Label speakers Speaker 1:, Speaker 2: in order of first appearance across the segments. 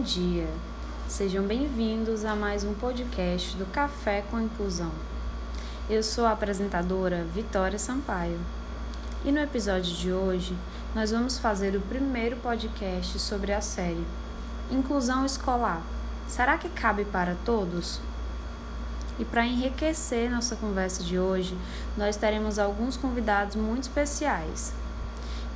Speaker 1: bom dia. Sejam bem-vindos a mais um podcast do Café com Inclusão. Eu sou a apresentadora Vitória Sampaio. E no episódio de hoje, nós vamos fazer o primeiro podcast sobre a série Inclusão Escolar. Será que cabe para todos? E para enriquecer nossa conversa de hoje, nós teremos alguns convidados muito especiais.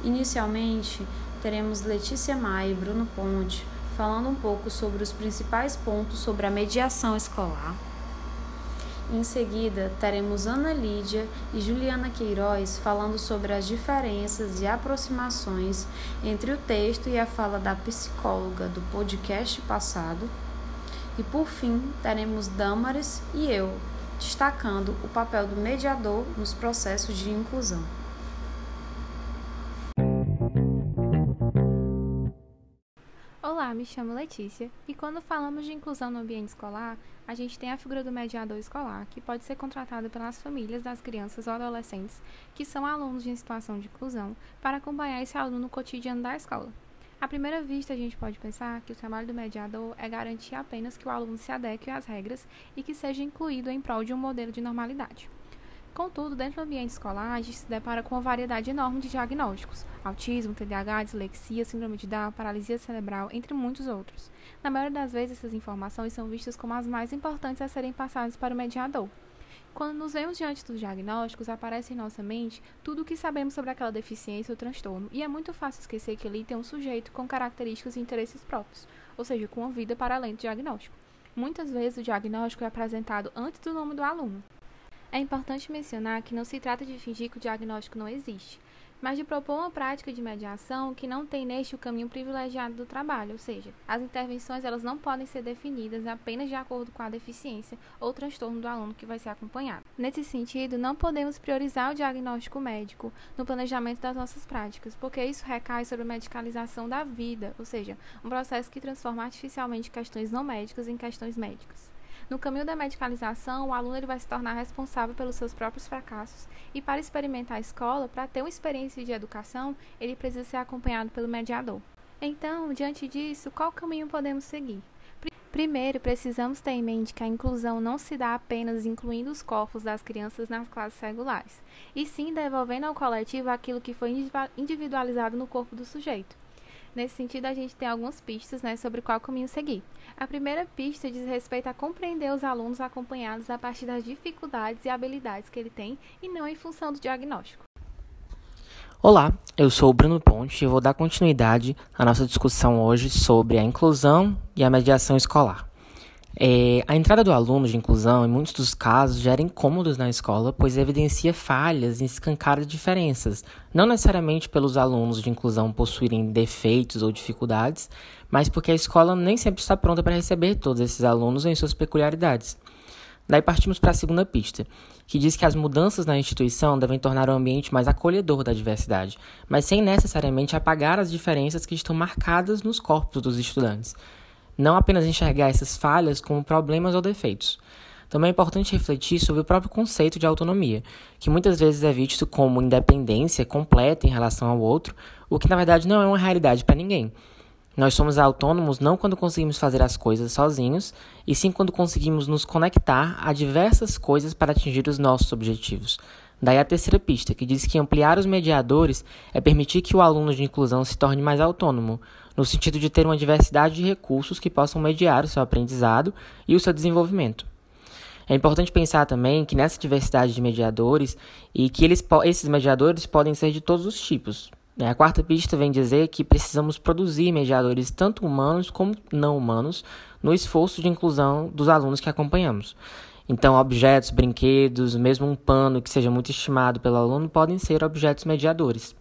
Speaker 1: Inicialmente, teremos Letícia Maia e Bruno Ponte falando um pouco sobre os principais pontos sobre a mediação escolar. Em seguida, teremos Ana Lídia e Juliana Queiroz falando sobre as diferenças e aproximações entre o texto e a fala da psicóloga do podcast passado. E por fim, teremos Damares e eu, destacando o papel do mediador nos processos de inclusão.
Speaker 2: Me chamo Letícia e quando falamos de inclusão no ambiente escolar, a gente tem a figura do mediador escolar, que pode ser contratado pelas famílias das crianças ou adolescentes que são alunos em situação de inclusão para acompanhar esse aluno no cotidiano da escola. À primeira vista, a gente pode pensar que o trabalho do mediador é garantir apenas que o aluno se adeque às regras e que seja incluído em prol de um modelo de normalidade. Contudo, dentro do ambiente escolar, a gente se depara com uma variedade enorme de diagnósticos: autismo, TDAH, dislexia, síndrome de Down, paralisia cerebral, entre muitos outros. Na maioria das vezes, essas informações são vistas como as mais importantes a serem passadas para o mediador. Quando nos vemos diante dos diagnósticos, aparece em nossa mente tudo o que sabemos sobre aquela deficiência ou transtorno, e é muito fácil esquecer que ali tem um sujeito com características e interesses próprios, ou seja, com uma vida para além do diagnóstico. Muitas vezes o diagnóstico é apresentado antes do nome do aluno. É importante mencionar que não se trata de fingir que o diagnóstico não existe, mas de propor uma prática de mediação que não tem neste o caminho privilegiado do trabalho, ou seja, as intervenções elas não podem ser definidas apenas de acordo com a deficiência ou transtorno do aluno que vai ser acompanhado. Nesse sentido, não podemos priorizar o diagnóstico médico no planejamento das nossas práticas, porque isso recai sobre a medicalização da vida, ou seja, um processo que transforma artificialmente questões não médicas em questões médicas. No caminho da medicalização, o aluno ele vai se tornar responsável pelos seus próprios fracassos e para experimentar a escola, para ter uma experiência de educação, ele precisa ser acompanhado pelo mediador. Então, diante disso, qual caminho podemos seguir? Primeiro, precisamos ter em mente que a inclusão não se dá apenas incluindo os corpos das crianças nas classes regulares, e sim devolvendo ao coletivo aquilo que foi individualizado no corpo do sujeito. Nesse sentido, a gente tem algumas pistas né, sobre qual caminho seguir. A primeira pista diz respeito a compreender os alunos acompanhados a partir das dificuldades e habilidades que ele tem e não em função do diagnóstico.
Speaker 3: Olá, eu sou o Bruno Ponte e vou dar continuidade à nossa discussão hoje sobre a inclusão e a mediação escolar. É, a entrada do aluno de inclusão, em muitos dos casos, gera incômodos na escola, pois evidencia falhas e escancara diferenças, não necessariamente pelos alunos de inclusão possuírem defeitos ou dificuldades, mas porque a escola nem sempre está pronta para receber todos esses alunos em suas peculiaridades. Daí partimos para a segunda pista, que diz que as mudanças na instituição devem tornar o ambiente mais acolhedor da diversidade, mas sem necessariamente apagar as diferenças que estão marcadas nos corpos dos estudantes não apenas enxergar essas falhas como problemas ou defeitos. Também é importante refletir sobre o próprio conceito de autonomia, que muitas vezes é visto como independência completa em relação ao outro, o que na verdade não é uma realidade para ninguém. Nós somos autônomos não quando conseguimos fazer as coisas sozinhos, e sim quando conseguimos nos conectar a diversas coisas para atingir os nossos objetivos. Daí a terceira pista, que diz que ampliar os mediadores é permitir que o aluno de inclusão se torne mais autônomo, no sentido de ter uma diversidade de recursos que possam mediar o seu aprendizado e o seu desenvolvimento. É importante pensar também que nessa diversidade de mediadores e que eles, esses mediadores podem ser de todos os tipos. Né? A quarta pista vem dizer que precisamos produzir mediadores tanto humanos como não humanos no esforço de inclusão dos alunos que acompanhamos. Então, objetos, brinquedos, mesmo um pano que seja muito estimado pelo aluno podem ser objetos mediadores.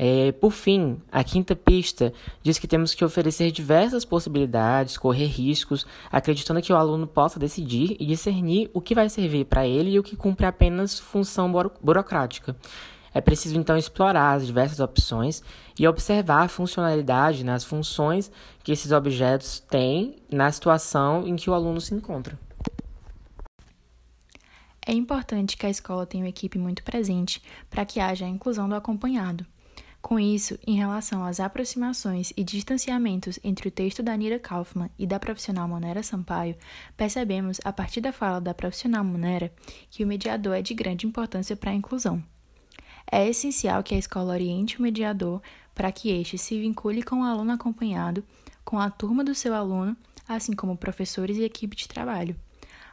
Speaker 3: É, por fim, a quinta pista diz que temos que oferecer diversas possibilidades, correr riscos, acreditando que o aluno possa decidir e discernir o que vai servir para ele e o que cumpre apenas função burocrática. É preciso então explorar as diversas opções e observar a funcionalidade nas funções que esses objetos têm na situação em que o aluno se encontra.
Speaker 4: É importante que a escola tenha uma equipe muito presente para que haja a inclusão do acompanhado. Com isso, em relação às aproximações e distanciamentos entre o texto da Nira Kaufman e da profissional Monera Sampaio, percebemos, a partir da fala da profissional Monera, que o mediador é de grande importância para a inclusão. É essencial que a escola oriente o mediador para que este se vincule com o aluno acompanhado, com a turma do seu aluno, assim como professores e equipe de trabalho.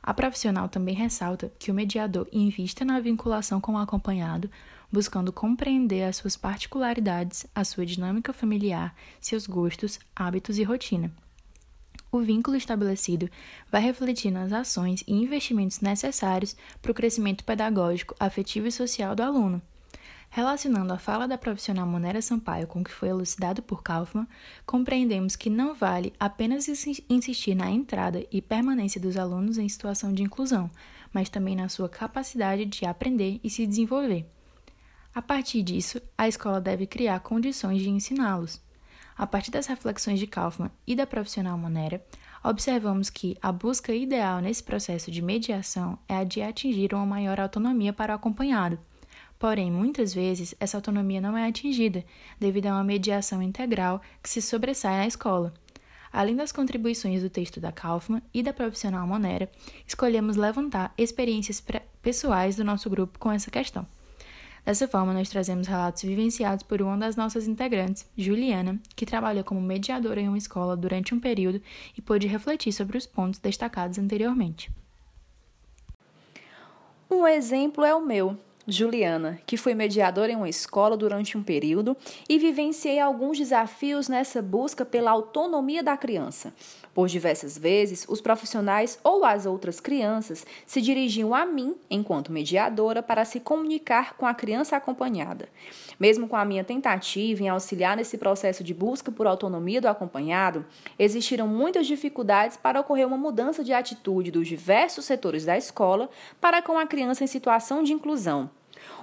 Speaker 4: A profissional também ressalta que o mediador invista na vinculação com o acompanhado, buscando compreender as suas particularidades, a sua dinâmica familiar, seus gostos, hábitos e rotina. O vínculo estabelecido vai refletir nas ações e investimentos necessários para o crescimento pedagógico, afetivo e social do aluno. Relacionando a fala da profissional Monera Sampaio com o que foi elucidado por Kaufman, compreendemos que não vale apenas insistir na entrada e permanência dos alunos em situação de inclusão, mas também na sua capacidade de aprender e se desenvolver. A partir disso, a escola deve criar condições de ensiná-los. A partir das reflexões de Kaufman e da profissional Monera, observamos que a busca ideal nesse processo de mediação é a de atingir uma maior autonomia para o acompanhado. Porém, muitas vezes, essa autonomia não é atingida devido a uma mediação integral que se sobressai na escola. Além das contribuições do texto da Kaufman e da profissional Monera, escolhemos levantar experiências pessoais do nosso grupo com essa questão. Dessa forma, nós trazemos relatos vivenciados por uma das nossas integrantes, Juliana, que trabalhou como mediadora em uma escola durante um período e pôde refletir sobre os pontos destacados anteriormente.
Speaker 5: Um exemplo é o meu. Juliana, que fui mediadora em uma escola durante um período e vivenciei alguns desafios nessa busca pela autonomia da criança. Por diversas vezes, os profissionais ou as outras crianças se dirigiam a mim, enquanto mediadora, para se comunicar com a criança acompanhada. Mesmo com a minha tentativa em auxiliar nesse processo de busca por autonomia do acompanhado, existiram muitas dificuldades para ocorrer uma mudança de atitude dos diversos setores da escola para com a criança em situação de inclusão.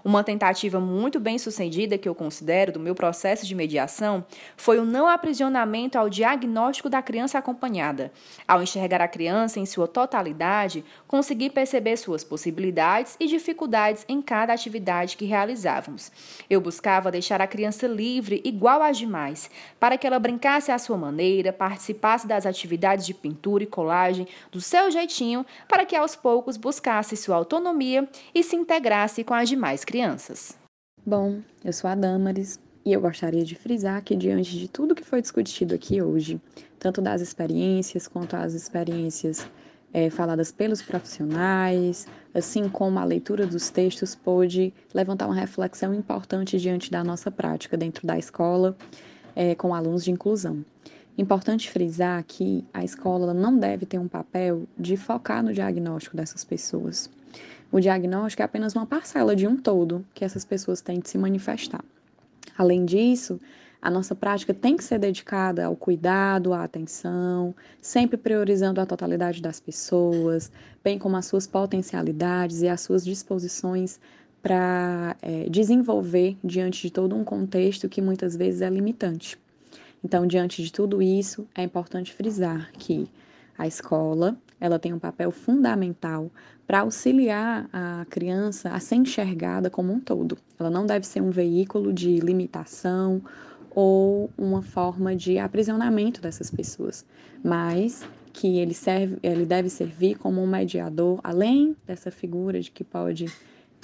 Speaker 5: Uma tentativa muito bem sucedida que eu considero do meu processo de mediação foi o não aprisionamento ao diagnóstico da criança acompanhada. Ao enxergar a criança em sua totalidade, consegui perceber suas possibilidades e dificuldades em cada atividade que realizávamos. Eu buscava deixar a criança livre, igual às demais, para que ela brincasse à sua maneira, participasse das atividades de pintura e colagem do seu jeitinho, para que aos poucos buscasse sua autonomia e se integrasse com as demais crianças.
Speaker 6: Bom, eu sou a Damaris e eu gostaria de frisar que, diante de tudo que foi discutido aqui hoje, tanto das experiências quanto as experiências é, faladas pelos profissionais, assim como a leitura dos textos, pôde levantar uma reflexão importante diante da nossa prática dentro da escola é, com alunos de inclusão. Importante frisar que a escola não deve ter um papel de focar no diagnóstico dessas pessoas. O diagnóstico é apenas uma parcela de um todo que essas pessoas têm de se manifestar. Além disso, a nossa prática tem que ser dedicada ao cuidado, à atenção, sempre priorizando a totalidade das pessoas, bem como as suas potencialidades e as suas disposições para é, desenvolver diante de todo um contexto que muitas vezes é limitante. Então, diante de tudo isso, é importante frisar que a escola ela tem um papel fundamental para auxiliar a criança a ser enxergada como um todo. Ela não deve ser um veículo de limitação ou uma forma de aprisionamento dessas pessoas, mas que ele serve, ele deve servir como um mediador, além dessa figura de que pode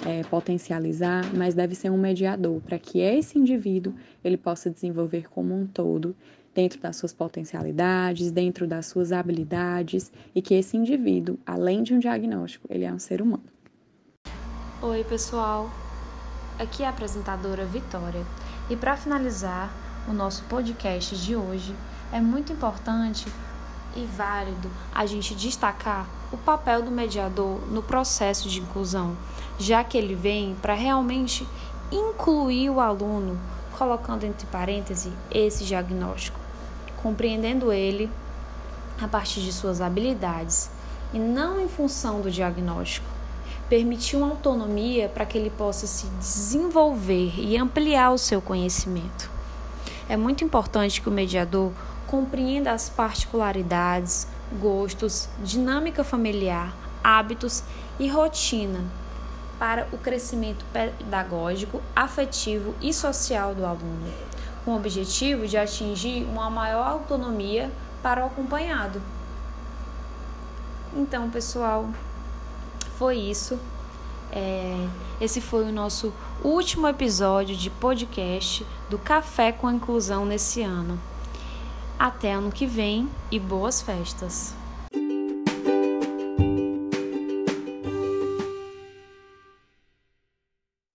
Speaker 6: é, potencializar, mas deve ser um mediador para que esse indivíduo ele possa desenvolver como um todo dentro das suas potencialidades, dentro das suas habilidades e que esse indivíduo, além de um diagnóstico, ele é um ser humano.
Speaker 1: Oi, pessoal. Aqui é a apresentadora Vitória. E para finalizar o nosso podcast de hoje, é muito importante e válido a gente destacar o papel do mediador no processo de inclusão, já que ele vem para realmente incluir o aluno, colocando entre parênteses esse diagnóstico, compreendendo ele a partir de suas habilidades e não em função do diagnóstico. Permitir uma autonomia para que ele possa se desenvolver e ampliar o seu conhecimento. É muito importante que o mediador compreenda as particularidades, gostos, dinâmica familiar, hábitos e rotina para o crescimento pedagógico, afetivo e social do aluno, com o objetivo de atingir uma maior autonomia para o acompanhado. Então, pessoal, foi isso. É, esse foi o nosso último episódio de podcast do Café com a Inclusão nesse ano. Até ano que vem e boas festas!